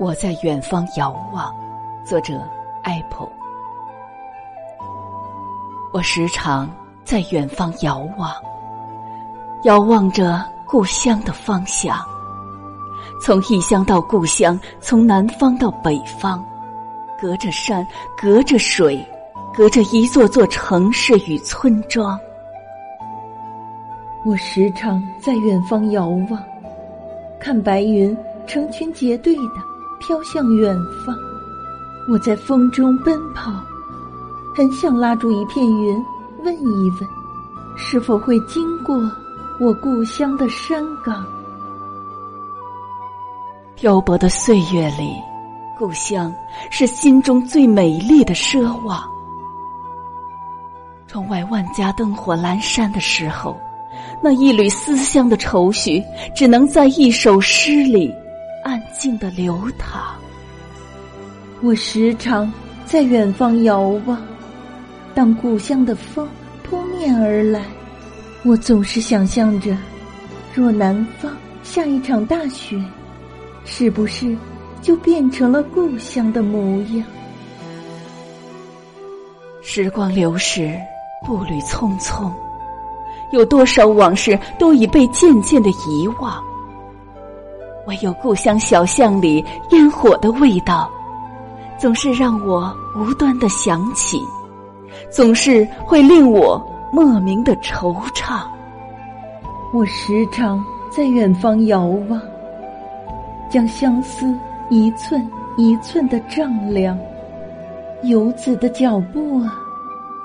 我在远方遥望，作者 Apple。我时常在远方遥望，遥望着故乡的方向。从异乡到故乡，从南方到北方，隔着山，隔着水，隔着一座座城市与村庄。我时常在远方遥望，看白云成群结队的飘向远方。我在风中奔跑，很想拉住一片云，问一问，是否会经过我故乡的山岗？漂泊的岁月里，故乡是心中最美丽的奢望。窗外万家灯火阑珊的时候。那一缕思乡的愁绪，只能在一首诗里静的流淌。我时常在远方遥望，当故乡的风扑面而来，我总是想象着，若南方下一场大雪，是不是就变成了故乡的模样？时光流逝，步履匆匆。有多少往事都已被渐渐的遗忘，唯有故乡小巷里烟火的味道，总是让我无端的想起，总是会令我莫名的惆怅。我时常在远方遥望，将相思一寸一寸的丈量，游子的脚步啊，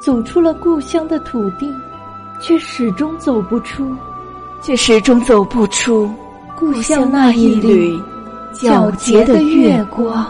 走出了故乡的土地。却始终走不出，却始终走不出故乡那一缕皎洁的月光。